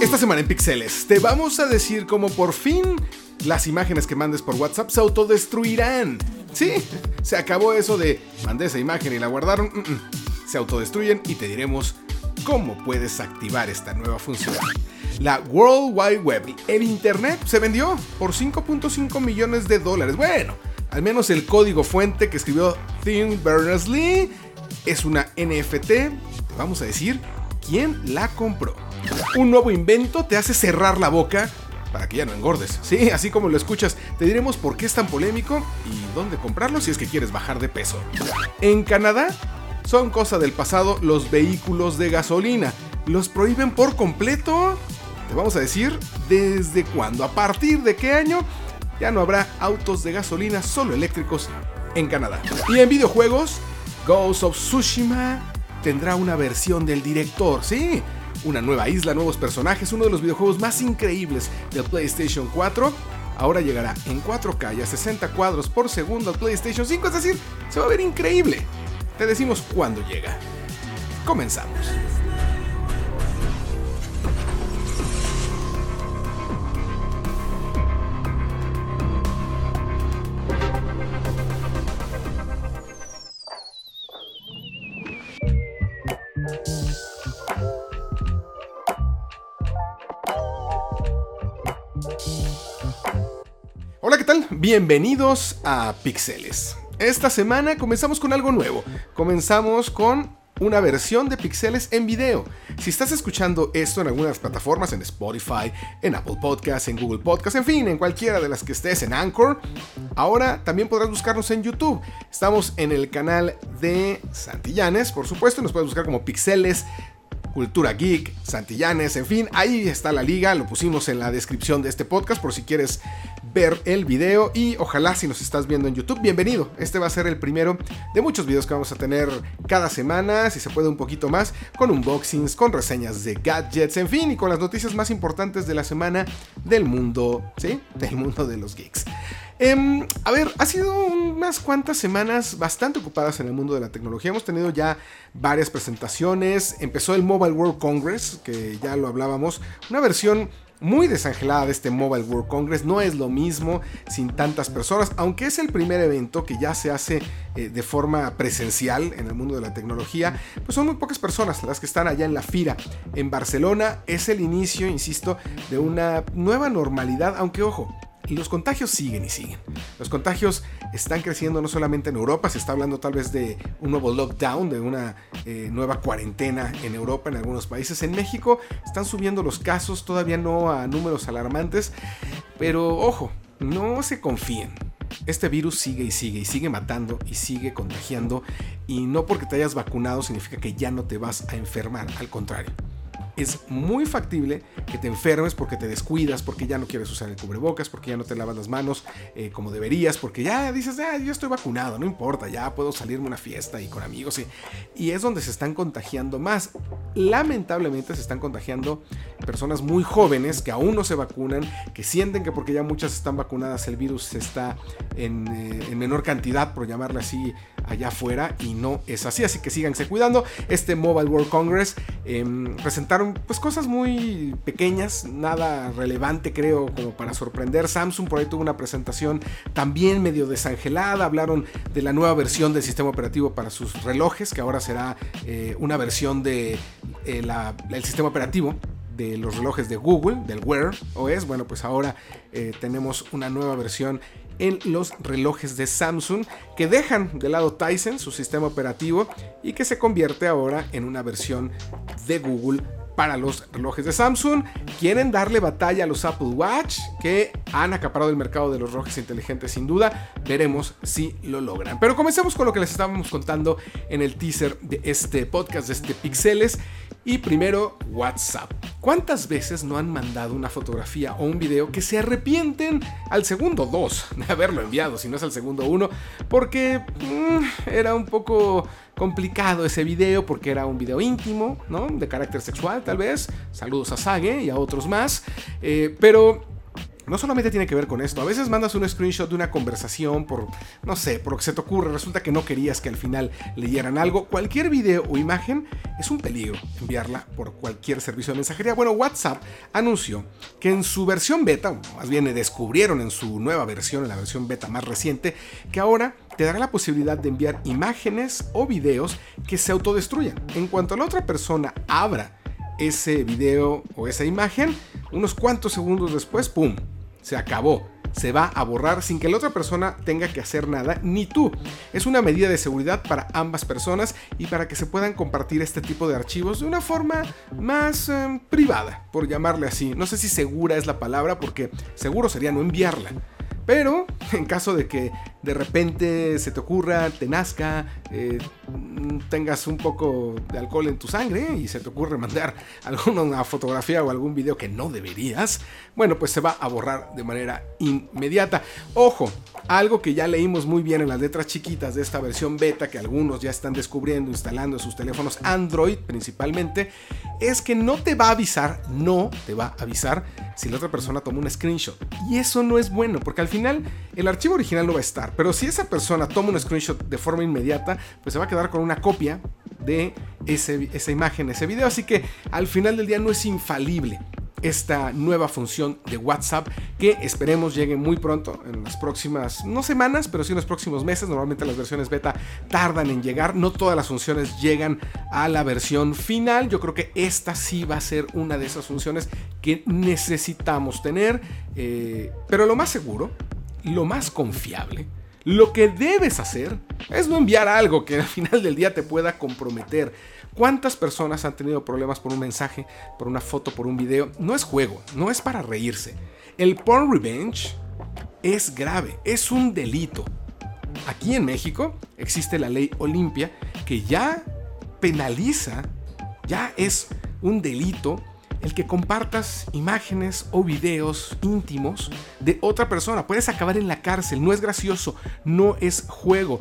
Esta semana en Pixeles te vamos a decir cómo por fin las imágenes que mandes por WhatsApp se autodestruirán. Sí, se acabó eso de mandé esa imagen y la guardaron. Mm, mm. Se autodestruyen y te diremos cómo puedes activar esta nueva función. La World Wide Web, el Internet, se vendió por 5.5 millones de dólares. Bueno, al menos el código fuente que escribió Tim Berners-Lee es una NFT. Vamos a decir quién la compró. Un nuevo invento te hace cerrar la boca para que ya no engordes. Sí, así como lo escuchas, te diremos por qué es tan polémico y dónde comprarlo si es que quieres bajar de peso. En Canadá son cosa del pasado los vehículos de gasolina. Los prohíben por completo. Te vamos a decir desde cuándo, a partir de qué año ya no habrá autos de gasolina solo eléctricos en Canadá. Y en videojuegos, Ghost of Tsushima tendrá una versión del director, sí, una nueva isla, nuevos personajes, uno de los videojuegos más increíbles del PlayStation 4. Ahora llegará en 4K y a 60 cuadros por segundo al PlayStation 5, es decir, se va a ver increíble. Te decimos cuándo llega. Comenzamos. Hola, ¿qué tal? Bienvenidos a Pixeles. Esta semana comenzamos con algo nuevo. Comenzamos con una versión de Pixeles en video. Si estás escuchando esto en algunas plataformas, en Spotify, en Apple Podcasts, en Google Podcasts, en fin, en cualquiera de las que estés, en Anchor, ahora también podrás buscarnos en YouTube. Estamos en el canal de Santillanes, por supuesto, nos puedes buscar como Pixeles Cultura Geek, Santillanes, en fin, ahí está la liga, lo pusimos en la descripción de este podcast por si quieres ver el video y ojalá si nos estás viendo en YouTube, bienvenido. Este va a ser el primero de muchos videos que vamos a tener cada semana, si se puede un poquito más, con unboxings, con reseñas de gadgets, en fin, y con las noticias más importantes de la semana del mundo, ¿sí? Del mundo de los geeks. Em, a ver, ha sido unas cuantas semanas bastante ocupadas en el mundo de la tecnología. Hemos tenido ya varias presentaciones. Empezó el Mobile World Congress, que ya lo hablábamos. Una versión muy desangelada de este Mobile World Congress. No es lo mismo sin tantas personas, aunque es el primer evento que ya se hace eh, de forma presencial en el mundo de la tecnología. Pues son muy pocas personas las que están allá en la FIRA. En Barcelona es el inicio, insisto, de una nueva normalidad, aunque ojo, los contagios siguen y siguen. Los contagios están creciendo no solamente en Europa, se está hablando tal vez de un nuevo lockdown, de una eh, nueva cuarentena en Europa, en algunos países. En México están subiendo los casos, todavía no a números alarmantes, pero ojo, no se confíen. Este virus sigue y sigue y sigue matando y sigue contagiando y no porque te hayas vacunado significa que ya no te vas a enfermar, al contrario es muy factible que te enfermes porque te descuidas, porque ya no quieres usar el cubrebocas, porque ya no te lavas las manos eh, como deberías, porque ya dices, ah, yo estoy vacunado, no importa, ya puedo salirme a una fiesta y con amigos. Y, y es donde se están contagiando más. Lamentablemente se están contagiando personas muy jóvenes que aún no se vacunan, que sienten que porque ya muchas están vacunadas el virus está en, eh, en menor cantidad, por llamarle así, allá afuera y no es así, así que síganse cuidando. Este Mobile World Congress em, presentaron pues cosas muy pequeñas, nada relevante creo como para sorprender. Samsung por ahí tuvo una presentación también medio desangelada, hablaron de la nueva versión del sistema operativo para sus relojes, que ahora será eh, una versión de, eh, sistema operativo de los relojes de Google, del Wear OS. Bueno, pues ahora eh, tenemos una nueva versión en los relojes de Samsung que dejan de lado Tyson, su sistema operativo, y que se convierte ahora en una versión de Google para los relojes de Samsung. Quieren darle batalla a los Apple Watch que han acaparado el mercado de los relojes inteligentes sin duda. Veremos si lo logran. Pero comencemos con lo que les estábamos contando en el teaser de este podcast, de este Pixeles. Y primero, WhatsApp. ¿Cuántas veces no han mandado una fotografía o un video que se arrepienten al segundo 2 de haberlo enviado, si no es al segundo 1? Porque mm, era un poco complicado ese video, porque era un video íntimo, ¿no? De carácter sexual, tal vez. Saludos a Sage y a otros más. Eh, pero no solamente tiene que ver con esto. A veces mandas un screenshot de una conversación por, no sé, por lo que se te ocurre. Resulta que no querías que al final leyeran algo. Cualquier video o imagen es un peligro enviarla por cualquier servicio de mensajería. Bueno, WhatsApp anunció que en su versión beta, más bien descubrieron en su nueva versión, en la versión beta más reciente, que ahora te dará la posibilidad de enviar imágenes o videos que se autodestruyan. En cuanto la otra persona abra ese video o esa imagen, unos cuantos segundos después, ¡pum! Se acabó. Se va a borrar sin que la otra persona tenga que hacer nada, ni tú. Es una medida de seguridad para ambas personas y para que se puedan compartir este tipo de archivos de una forma más em, privada, por llamarle así. No sé si segura es la palabra, porque seguro sería no enviarla. Pero en caso de que de repente se te ocurra, te nazca, eh, tengas un poco de alcohol en tu sangre y se te ocurre mandar alguna fotografía o algún video que no deberías, bueno, pues se va a borrar de manera inmediata. Ojo, algo que ya leímos muy bien en las letras chiquitas de esta versión beta que algunos ya están descubriendo, instalando en sus teléfonos Android principalmente, es que no te va a avisar, no te va a avisar si la otra persona toma un screenshot. Y eso no es bueno, porque al final el archivo original no va a estar, pero si esa persona toma un screenshot de forma inmediata, pues se va a quedar con una copia de esa imagen, ese video. Así que al final del día no es infalible esta nueva función de WhatsApp que esperemos llegue muy pronto, en las próximas, no semanas, pero sí en los próximos meses. Normalmente las versiones beta tardan en llegar, no todas las funciones llegan a la versión final. Yo creo que esta sí va a ser una de esas funciones que necesitamos tener, eh, pero lo más seguro, lo más confiable, lo que debes hacer es no enviar algo que al final del día te pueda comprometer. ¿Cuántas personas han tenido problemas por un mensaje, por una foto, por un video? No es juego, no es para reírse. El porn revenge es grave, es un delito. Aquí en México existe la ley Olimpia que ya penaliza, ya es un delito el que compartas imágenes o videos íntimos de otra persona. Puedes acabar en la cárcel, no es gracioso, no es juego.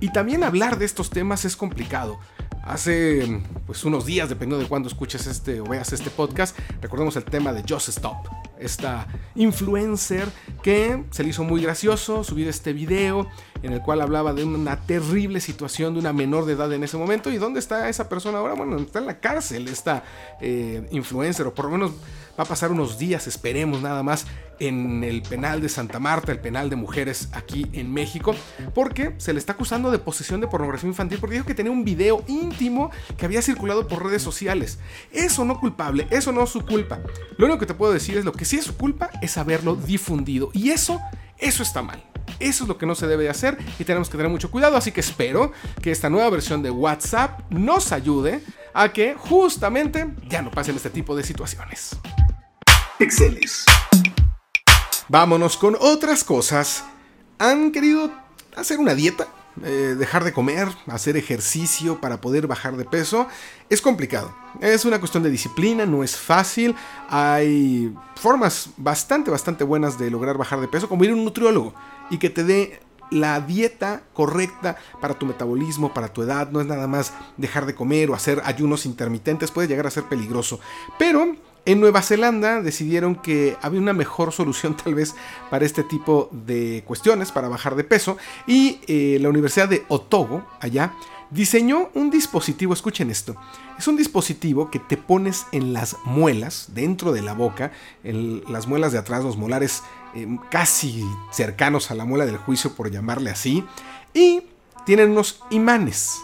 Y también hablar de estos temas es complicado. Hace pues unos días, dependiendo de cuándo escuches este o veas este podcast, recordemos el tema de Just Stop, esta influencer que se le hizo muy gracioso subir este video en el cual hablaba de una terrible situación de una menor de edad en ese momento. ¿Y dónde está esa persona ahora? Bueno, está en la cárcel esta eh, influencer, o por lo menos va a pasar unos días, esperemos nada más, en el penal de Santa Marta, el penal de mujeres aquí en México, porque se le está acusando de posesión de pornografía infantil porque dijo que tenía un video íntimo que había circulado por redes sociales. Eso no culpable, eso no es su culpa. Lo único que te puedo decir es lo que sí es su culpa es haberlo difundido y eso, eso está mal. Eso es lo que no se debe hacer y tenemos que tener mucho cuidado. Así que espero que esta nueva versión de WhatsApp nos ayude a que justamente ya no pasen este tipo de situaciones. Pixeles. Vámonos con otras cosas. ¿Han querido hacer una dieta? Eh, dejar de comer, hacer ejercicio para poder bajar de peso, es complicado. Es una cuestión de disciplina, no es fácil. Hay formas bastante, bastante buenas de lograr bajar de peso, como ir a un nutriólogo y que te dé la dieta correcta para tu metabolismo, para tu edad. No es nada más dejar de comer o hacer ayunos intermitentes, puede llegar a ser peligroso. Pero en Nueva Zelanda decidieron que había una mejor solución tal vez para este tipo de cuestiones, para bajar de peso, y eh, la Universidad de Otogo, allá, diseñó un dispositivo, escuchen esto, es un dispositivo que te pones en las muelas, dentro de la boca, en las muelas de atrás, los molares eh, casi cercanos a la muela del juicio, por llamarle así, y tienen unos imanes.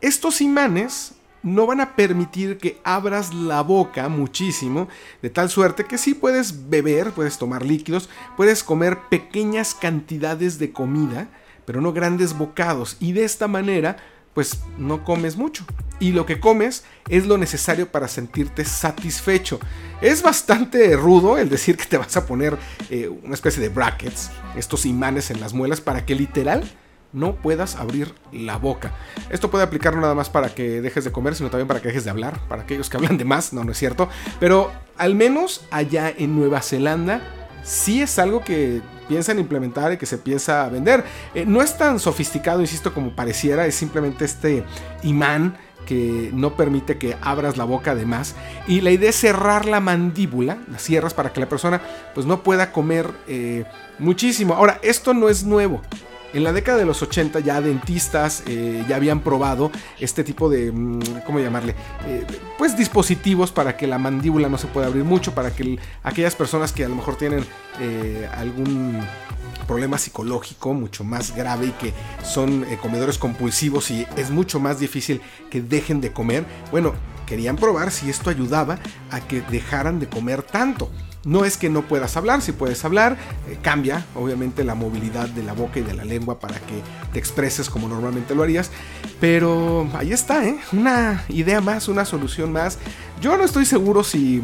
Estos imanes no van a permitir que abras la boca muchísimo, de tal suerte que sí puedes beber, puedes tomar líquidos, puedes comer pequeñas cantidades de comida, pero no grandes bocados, y de esta manera pues no comes mucho. Y lo que comes es lo necesario para sentirte satisfecho. Es bastante rudo el decir que te vas a poner eh, una especie de brackets, estos imanes en las muelas, para que literal no puedas abrir la boca. Esto puede aplicar no nada más para que dejes de comer, sino también para que dejes de hablar, para aquellos que hablan de más, no, no es cierto. Pero al menos allá en Nueva Zelanda sí es algo que piensan implementar y que se piensa vender. Eh, no es tan sofisticado, insisto, como pareciera, es simplemente este imán que no permite que abras la boca de más. Y la idea es cerrar la mandíbula, las cierras para que la persona pues no pueda comer eh, muchísimo. Ahora, esto no es nuevo. En la década de los 80 ya dentistas eh, ya habían probado este tipo de, mm, ¿cómo llamarle? Eh, pues dispositivos para que la mandíbula no se pueda abrir mucho, para que aquellas personas que a lo mejor tienen algún problema psicológico mucho más grave y que son eh, comedores compulsivos y es mucho más difícil que dejen de comer, bueno, querían probar si esto ayudaba a que dejaran de comer tanto. No es que no puedas hablar, si puedes hablar, eh, cambia obviamente la movilidad de la boca y de la lengua para que te expreses como normalmente lo harías, pero ahí está, ¿eh? una idea más, una solución más. Yo no estoy seguro si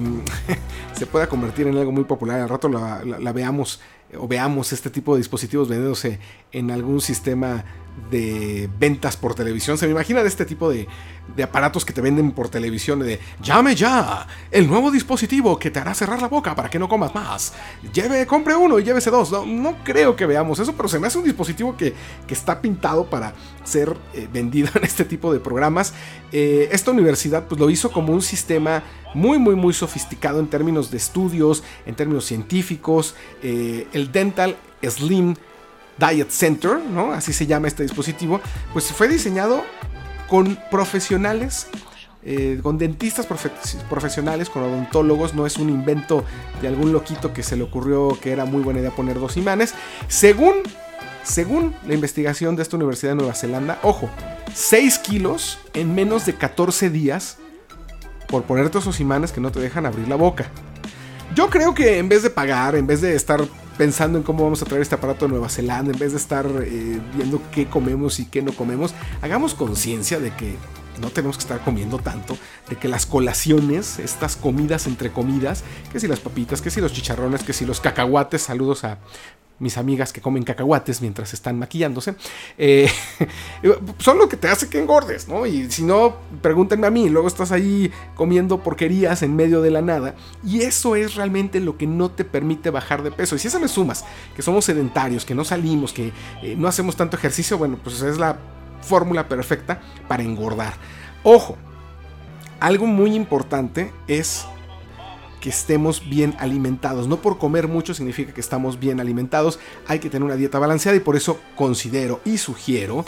se pueda convertir en algo muy popular, al rato la veamos o veamos este tipo de dispositivos vendiéndose en algún sistema de ventas por televisión. Se me imagina de este tipo de, aparatos que te venden por televisión de llame ya, el nuevo dispositivo que te hará cerrar la boca para que no comas más. Lleve, compre uno y llévese dos. No, creo que veamos eso, pero se me hace un dispositivo que, está pintado para ser eh, vendido en este tipo de programas. Eh, esta universidad pues lo hizo como un sistema muy muy muy sofisticado en términos de estudios, en términos científicos. Eh, el Dental Slim Diet Center, ¿no? Así se llama este dispositivo, pues fue diseñado con profesionales, eh, con dentistas profesionales, con odontólogos, no es un invento de algún loquito que se le ocurrió que era muy buena idea poner dos imanes. Según, según la investigación de esta Universidad de Nueva Zelanda, ojo, 6 kilos en menos de 14 días por ponerte esos imanes que no te dejan abrir la boca. Yo creo que en vez de pagar, en vez de estar pensando en cómo vamos a traer este aparato de Nueva Zelanda, en vez de estar eh, viendo qué comemos y qué no comemos, hagamos conciencia de que no tenemos que estar comiendo tanto, de que las colaciones, estas comidas entre comidas, que si las papitas, que si los chicharrones, que si los cacahuates, saludos a mis amigas que comen cacahuates mientras están maquillándose, eh, son lo que te hace que engordes, ¿no? Y si no, pregúntenme a mí, luego estás ahí comiendo porquerías en medio de la nada, y eso es realmente lo que no te permite bajar de peso. Y si eso le sumas, que somos sedentarios, que no salimos, que eh, no hacemos tanto ejercicio, bueno, pues es la fórmula perfecta para engordar. Ojo, algo muy importante es que estemos bien alimentados. No por comer mucho significa que estamos bien alimentados. Hay que tener una dieta balanceada y por eso considero y sugiero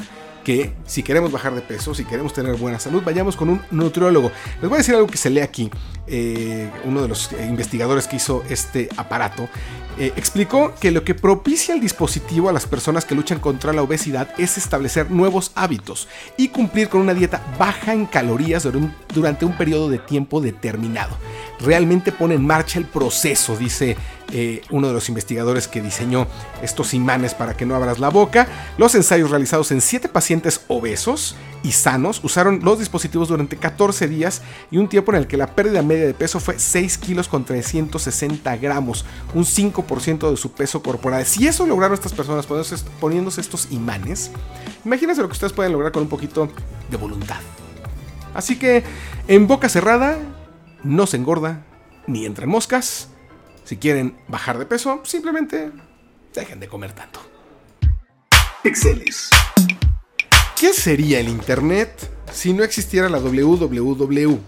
que si queremos bajar de peso, si queremos tener buena salud, vayamos con un nutriólogo. Les voy a decir algo que se lee aquí. Eh, uno de los investigadores que hizo este aparato eh, explicó que lo que propicia el dispositivo a las personas que luchan contra la obesidad es establecer nuevos hábitos y cumplir con una dieta baja en calorías durante un periodo de tiempo determinado. Realmente pone en marcha el proceso, dice eh, uno de los investigadores que diseñó estos imanes para que no abras la boca. Los ensayos realizados en 7 pacientes obesos y sanos usaron los dispositivos durante 14 días y un tiempo en el que la pérdida media de peso fue 6 kilos con 360 gramos, un 5% de su peso corporal. Si eso lograron estas personas poniéndose estos imanes, imagínense lo que ustedes pueden lograr con un poquito de voluntad. Así que en boca cerrada no se engorda ni entre moscas si quieren bajar de peso, simplemente dejen de comer tanto. Pixeles. ¿Qué sería el Internet si no existiera la WWW?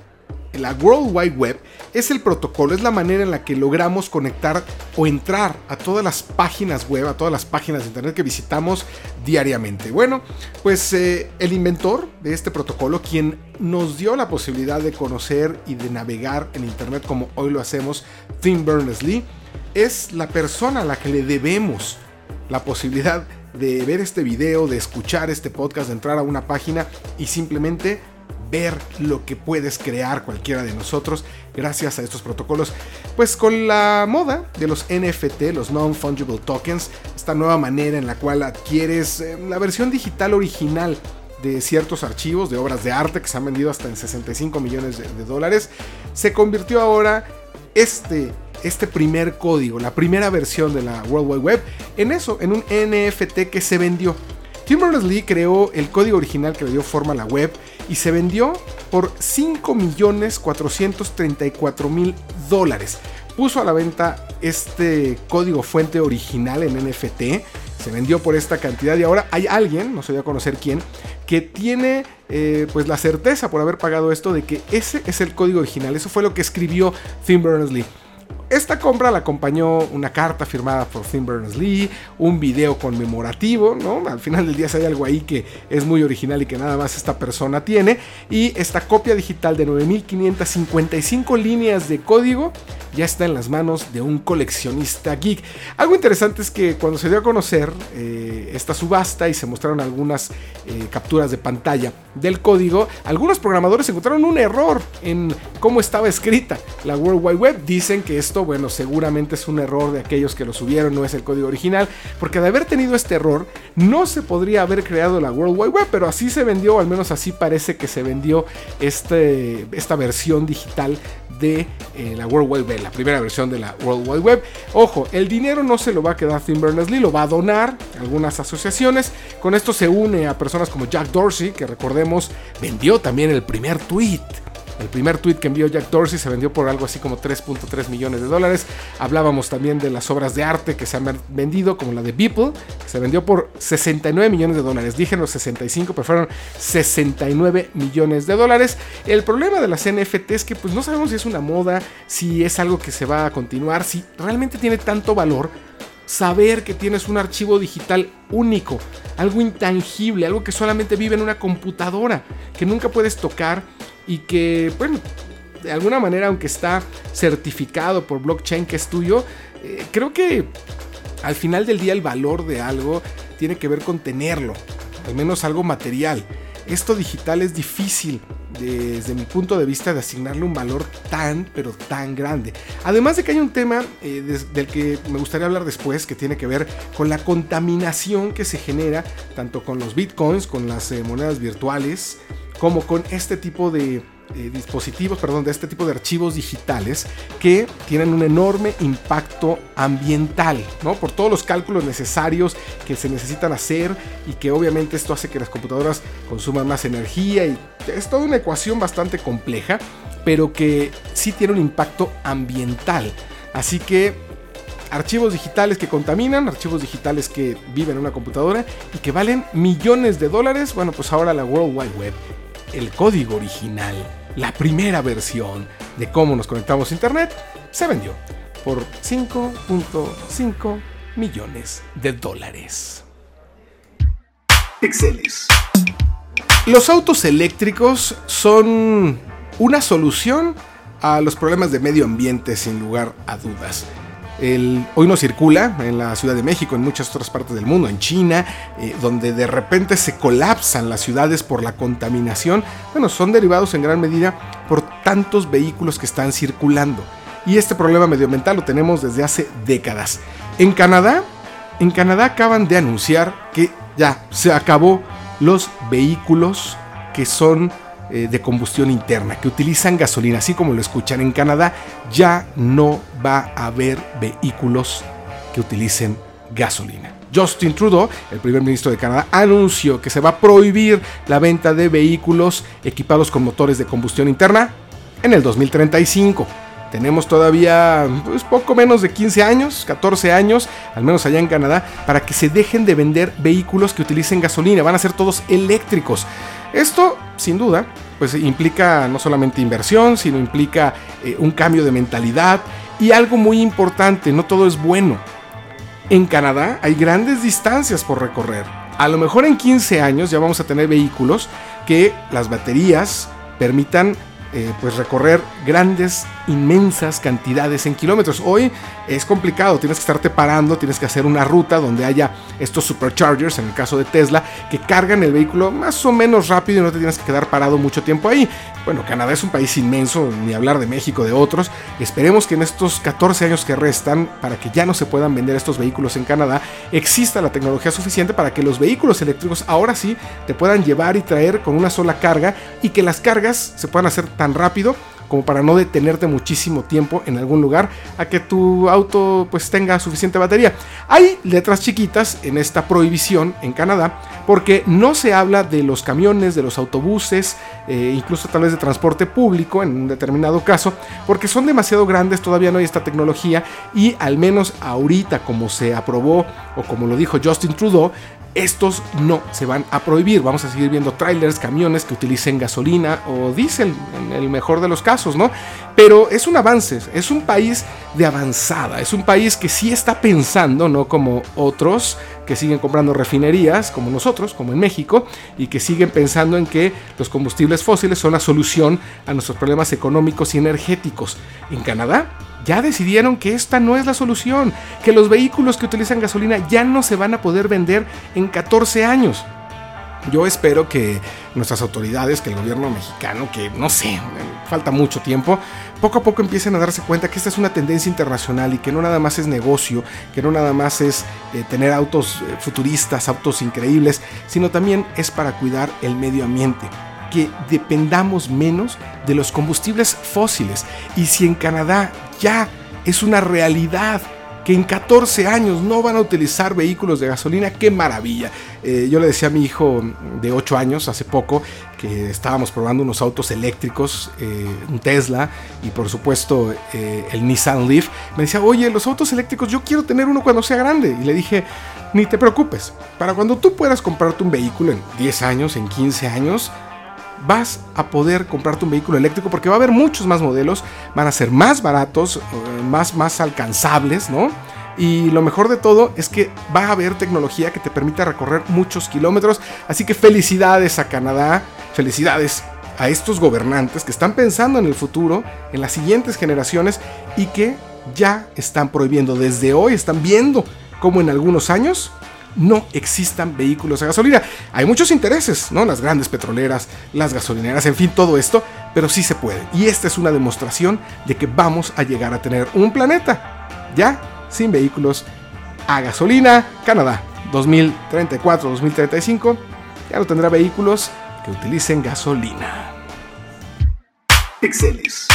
La World Wide Web es el protocolo, es la manera en la que logramos conectar o entrar a todas las páginas web, a todas las páginas de internet que visitamos diariamente. Bueno, pues eh, el inventor de este protocolo, quien nos dio la posibilidad de conocer y de navegar en internet como hoy lo hacemos, Tim Berners-Lee, es la persona a la que le debemos la posibilidad de ver este video, de escuchar este podcast, de entrar a una página y simplemente ver lo que puedes crear cualquiera de nosotros gracias a estos protocolos. Pues con la moda de los NFT, los Non-Fungible Tokens, esta nueva manera en la cual adquieres eh, la versión digital original de ciertos archivos de obras de arte que se han vendido hasta en 65 millones de, dólares, se convirtió ahora este, este primer código, la primera versión de la World Wide Web, en eso, en un NFT que se vendió. Tim Berners-Lee creó el código original que le dio forma a la web y se vendió por 5.434.000 dólares. Puso a la venta este código fuente original en NFT, se vendió por esta cantidad y ahora hay alguien, no se a conocer quién, que tiene eh, pues la certeza por haber pagado esto de que ese es el código original. Eso fue lo que escribió Tim Berners-Lee. Esta compra la acompañó una carta firmada por Tim Berners-Lee, un video conmemorativo, ¿no? Al final del día hay algo ahí que es muy original y que nada más esta persona tiene. Y esta copia digital de 9555 líneas de código ya está en las manos de un coleccionista geek. Algo interesante es que cuando se dio a conocer eh, esta subasta y se mostraron algunas eh, capturas de pantalla del código, algunos programadores encontraron un error en cómo estaba escrita la World Wide Web. Dicen que esto, bueno, seguramente es un error de aquellos que lo subieron, no es el código original, porque de haber tenido este error, no se podría haber creado la World Wide Web, pero así se vendió, al menos así parece que se vendió este, esta versión digital de eh, la World Wide Web, la primera versión de la World Wide Web. Ojo, el dinero no se lo va a quedar Tim Berners-Lee, lo va a donar a algunas asociaciones. Con esto se une a personas como Jack Dorsey, que recordemos vendió también el primer tweet el primer tweet que envió Jack Dorsey se vendió por algo así como 3.3 millones de dólares. Hablábamos también de las obras de arte que se han vendido, como la de Beeple, que se vendió por 69 millones de dólares. Dije los 65, pero fueron 69 millones de dólares. El problema de las NFT es que pues no sabemos si es una moda, si es algo que se va a continuar, si realmente tiene tanto valor saber que tienes un archivo digital único, algo intangible, algo que solamente vive en una computadora, que nunca puedes tocar y que, bueno, de alguna manera, aunque está certificado por blockchain que es tuyo, eh, creo que al final del día el valor de algo tiene que ver con tenerlo, al menos algo material. Esto digital es difícil desde mi punto de vista de asignarle un valor tan, pero tan grande. Además de que hay un tema eh, del que me gustaría hablar después, que tiene que ver con la contaminación que se genera tanto con los bitcoins, con las eh, monedas virtuales, como con este tipo de eh, dispositivos, perdón, de este tipo de archivos digitales que tienen un enorme impacto ambiental, ¿no? Por todos los cálculos necesarios que se necesitan hacer y que obviamente esto hace que las computadoras consuman más energía y es toda una ecuación bastante compleja, pero que sí tiene un impacto ambiental. Así que archivos digitales que contaminan, archivos digitales que viven en una computadora y que valen millones de dólares, bueno, pues ahora la World Wide Web el código original, la primera versión de cómo nos conectamos a Internet, se vendió por 5.5 millones de dólares. Pixeles. Los autos eléctricos son una solución a los problemas de medio ambiente sin lugar a dudas hoy no circula en la Ciudad de México, en muchas otras partes del mundo, en China, eh, donde de repente se colapsan las ciudades por la contaminación. Bueno, son derivados en gran medida por tantos vehículos que están circulando. Y este problema medioambiental lo tenemos desde hace décadas. En Canadá, en Canadá acaban de anunciar que ya se acabó los vehículos que son eh, de combustión interna, que utilizan gasolina, así como lo escuchan en Canadá, ya no va a haber vehículos que utilicen gasolina. Justin Trudeau, el primer ministro de Canadá, anunció que se va a prohibir la venta de vehículos equipados con motores de combustión interna en el 2035. Tenemos todavía pues, poco menos de 15 años, 14 años, al menos allá en Canadá, para que se dejen de vender vehículos que utilicen gasolina. Van a ser todos eléctricos. Esto, sin duda, pues implica no solamente inversión, sino implica eh, un cambio de mentalidad y algo muy importante, no todo es bueno. En Canadá hay grandes distancias por recorrer. A lo mejor en 15 años ya vamos a tener vehículos que las baterías permitan eh, pues recorrer grandes, inmensas cantidades en kilómetros. Hoy es complicado, tienes que estarte parando, tienes que hacer una ruta donde haya estos superchargers, en el caso de Tesla, que cargan el vehículo más o menos rápido y no te tienes que quedar parado mucho tiempo ahí. Bueno, Canadá es un país inmenso, ni hablar de México, de otros. Esperemos que en estos 14 años que restan, para que ya no se puedan vender estos vehículos en Canadá, exista la tecnología suficiente para que los vehículos eléctricos ahora sí te puedan llevar y traer con una sola carga y que las cargas se puedan hacer tan rápido como para no detenerte muchísimo tiempo en algún lugar a que tu auto pues tenga suficiente batería. Hay letras chiquitas en esta prohibición en Canadá porque no se habla de los camiones, de los autobuses, eh, incluso tal vez de transporte público en un determinado caso, porque son demasiado grandes, todavía no hay esta tecnología y al menos ahorita como se aprobó o como lo dijo Justin Trudeau, estos no se van a prohibir. Vamos a seguir viendo trailers, camiones que utilicen gasolina o diésel, en el mejor de los casos, ¿no? Pero es un avance, es un país de avanzada, es un país que sí está pensando, no como otros que siguen comprando refinerías, como nosotros, como en México, y que siguen pensando en que los combustibles fósiles son la solución a nuestros problemas económicos y energéticos. En Canadá ya decidieron que esta no es la solución, que los vehículos que utilizan gasolina ya no se van a poder vender en 14 años. Yo espero que nuestras autoridades, que el gobierno mexicano, que no sé, falta mucho tiempo, poco a poco empiecen a darse cuenta que esta es una tendencia internacional y que no nada más es negocio, que no nada más es eh, tener autos eh, futuristas, autos increíbles, sino también es para cuidar el medio ambiente que dependamos menos de los combustibles fósiles. Y si en Canadá ya es una realidad que en 14 años no van a utilizar vehículos de gasolina, qué maravilla. Eh, yo le decía a mi hijo de 8 años hace poco que estábamos probando unos autos eléctricos, eh, un Tesla y por supuesto eh, el Nissan Leaf. Me decía, oye, los autos eléctricos yo quiero tener uno cuando sea grande. Y le dije, ni te preocupes, para cuando tú puedas comprarte un vehículo en 10 años, en 15 años, vas a poder comprarte un vehículo eléctrico porque va a haber muchos más modelos, van a ser más baratos, eh, más, más alcanzables, ¿no? Y lo mejor de todo es que va a haber tecnología que te permita recorrer muchos kilómetros. Así que felicidades a Canadá, felicidades a estos gobernantes que están pensando en el futuro, en las siguientes generaciones y que ya están prohibiendo desde hoy, están viendo cómo en algunos años no existan vehículos a gasolina. Hay muchos intereses, ¿no? Las grandes petroleras, las gasolineras, en fin, todo esto, pero sí se puede. Y esta es una demostración de que vamos a llegar a tener un planeta ya sin vehículos a gasolina. Canadá, 2034-2035, ya no tendrá vehículos que utilicen gasolina. Pixeles.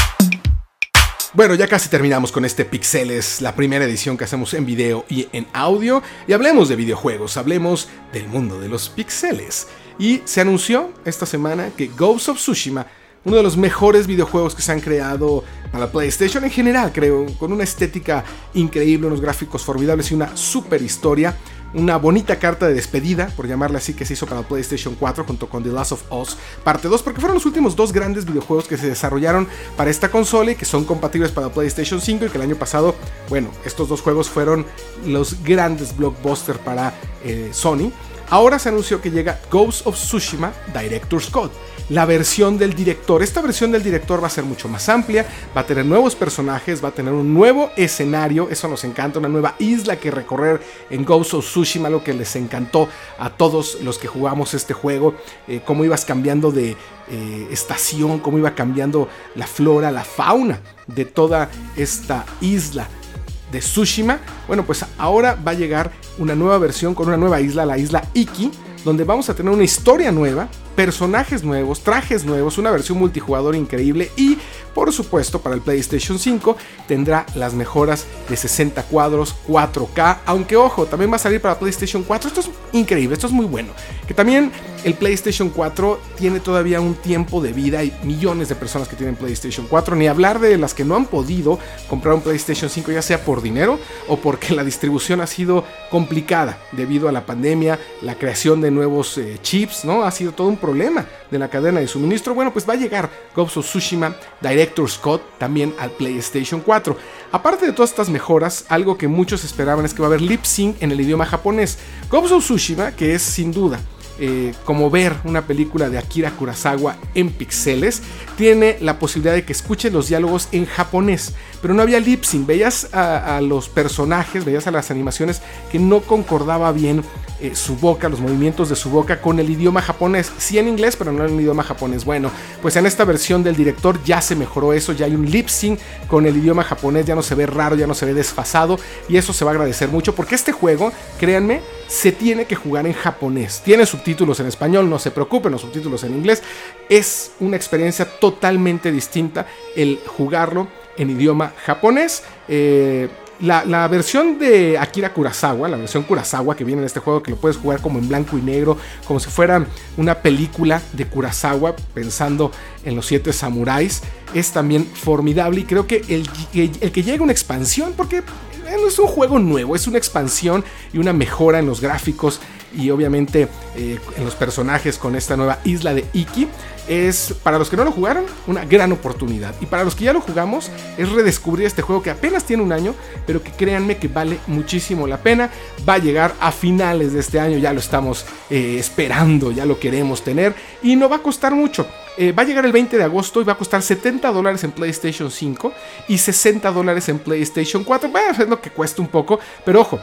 Bueno, ya casi terminamos con este Pixeles, la primera edición que hacemos en video y en audio. Y hablemos de videojuegos, hablemos del mundo de los pixeles. Y se anunció esta semana que Ghost of Tsushima, uno de los mejores videojuegos que se han creado para PlayStation en general, creo, con una estética increíble, unos gráficos formidables y una super historia, una bonita carta de despedida, por llamarla así, que se hizo para PlayStation 4 junto con The Last of Us parte 2, porque fueron los últimos dos grandes videojuegos que se desarrollaron para esta consola y que son compatibles para PlayStation 5 y que el año pasado, bueno, estos dos juegos fueron los grandes blockbusters para eh, Sony. Ahora se anunció que llega Ghost of Tsushima Director's Scott la versión del director. Esta versión del director va a ser mucho más amplia, va a tener nuevos personajes, va a tener un nuevo escenario, eso nos encanta, una nueva isla que recorrer en Ghost of Tsushima, lo que les encantó a todos los que jugamos este juego, eh, cómo ibas cambiando de eh, estación, cómo iba cambiando la flora, la fauna de toda esta isla de Tsushima. Bueno, pues ahora va a llegar una nueva versión con una nueva isla, la isla Iki, donde vamos a tener una historia nueva, personajes nuevos, trajes nuevos, una versión multijugador increíble y por supuesto para el PlayStation 5 tendrá las mejoras de 60 cuadros 4K, aunque ojo, también va a salir para PlayStation 4, esto es increíble, esto es muy bueno, que también el PlayStation 4 tiene todavía un tiempo de vida, hay millones de personas que tienen PlayStation 4, ni hablar de las que no han podido comprar un PlayStation 5 ya sea por dinero o porque la distribución ha sido complicada debido a la pandemia, la creación de nuevos eh, chips, ¿no? Ha sido todo un problema de la cadena de suministro. Bueno, pues va a llegar Ghost of Tsushima Director Scott también al PlayStation 4. Aparte de todas estas mejoras, algo que muchos esperaban es que va a haber lip sync en el idioma japonés. Ghost Tsushima, que es sin duda eh, como ver una película de Akira Kurosawa en pixeles, tiene la posibilidad de que escuchen los diálogos en japonés, pero no había lip sync. Veías a, los personajes, veías a las animaciones que no concordaba bien eh, su boca, los movimientos de su boca con el idioma japonés. Sí en inglés, pero no en el idioma japonés. Bueno, pues en esta versión del director ya se mejoró eso, ya hay un lip sync con el idioma japonés, ya no se ve raro, ya no se ve desfasado y eso se va a agradecer mucho porque este juego, créanme, se tiene que jugar en japonés. Tiene subtítulos en español, no se preocupen, los subtítulos en inglés. Es una experiencia totalmente distinta el jugarlo en idioma japonés. Eh, la, versión de Akira Kurosawa, la versión Kurosawa que viene en este juego, que lo puedes jugar como en blanco y negro, como si fuera una película de Kurosawa, pensando en los siete samuráis, es también formidable. Y creo que el, el que llegue una expansión, porque no es un juego nuevo, es una expansión y una mejora en los gráficos y obviamente eh, en los personajes con esta nueva isla de Iki. Es, para los que no lo jugaron, una gran oportunidad. Y para los que ya lo jugamos, es redescubrir este juego que apenas tiene un año, pero que créanme que vale muchísimo la pena. Va a llegar a finales de este año, ya lo estamos eh, esperando, ya lo queremos tener. Y no va a costar mucho. Eh, va a llegar el 20 de agosto y va a costar 70 dólares en PlayStation 5 y 60 dólares en PlayStation 4. Bueno, es lo que cuesta un poco, pero ojo,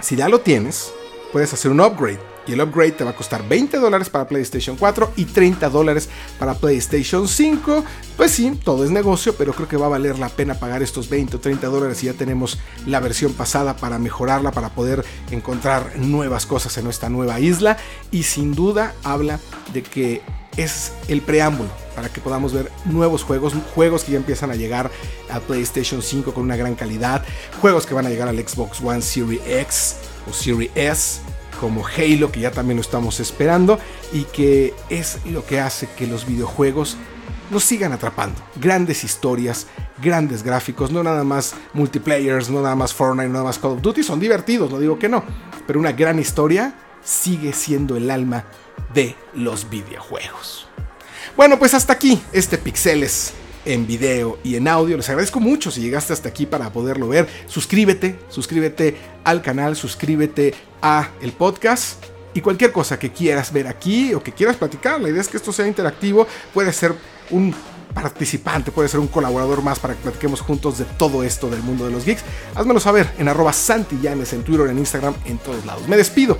si ya lo tienes, puedes hacer un upgrade. Y el upgrade te va a costar 20 dólares para PlayStation 4 y 30 dólares para PlayStation 5. Pues sí, todo es negocio, pero creo que va a valer la pena pagar estos 20 o 30 dólares y ya tenemos la versión pasada para mejorarla, para poder encontrar nuevas cosas en nuestra nueva isla. Y sin duda habla de que es el preámbulo para que podamos ver nuevos juegos, juegos que ya empiezan a llegar a PlayStation 5 con una gran calidad, juegos que van a llegar al Xbox One Series X o Series S, como Halo, que ya también lo estamos esperando, y que es lo que hace que los videojuegos nos sigan atrapando. Grandes historias, grandes gráficos, no nada más multiplayers, no nada más Fortnite, no nada más Call of Duty, son divertidos, no digo que no, pero una gran historia sigue siendo el alma de los videojuegos. Bueno, pues hasta aquí este Pixeles en video y en audio. Les agradezco mucho si llegaste hasta aquí para poderlo ver. Suscríbete, suscríbete al canal, suscríbete a el podcast y cualquier cosa que quieras ver aquí o que quieras platicar. La idea es que esto sea interactivo. Puede ser un participante, puede ser un colaborador más para que platiquemos juntos de todo esto del mundo de los geeks. Házmelo saber en arroba santillanes en Twitter, en Instagram, en todos lados. Me despido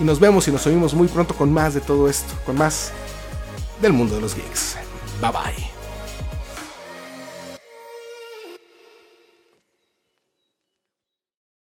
y nos vemos y nos oímos muy pronto con más de todo esto, con más del mundo de los geeks. Bye bye.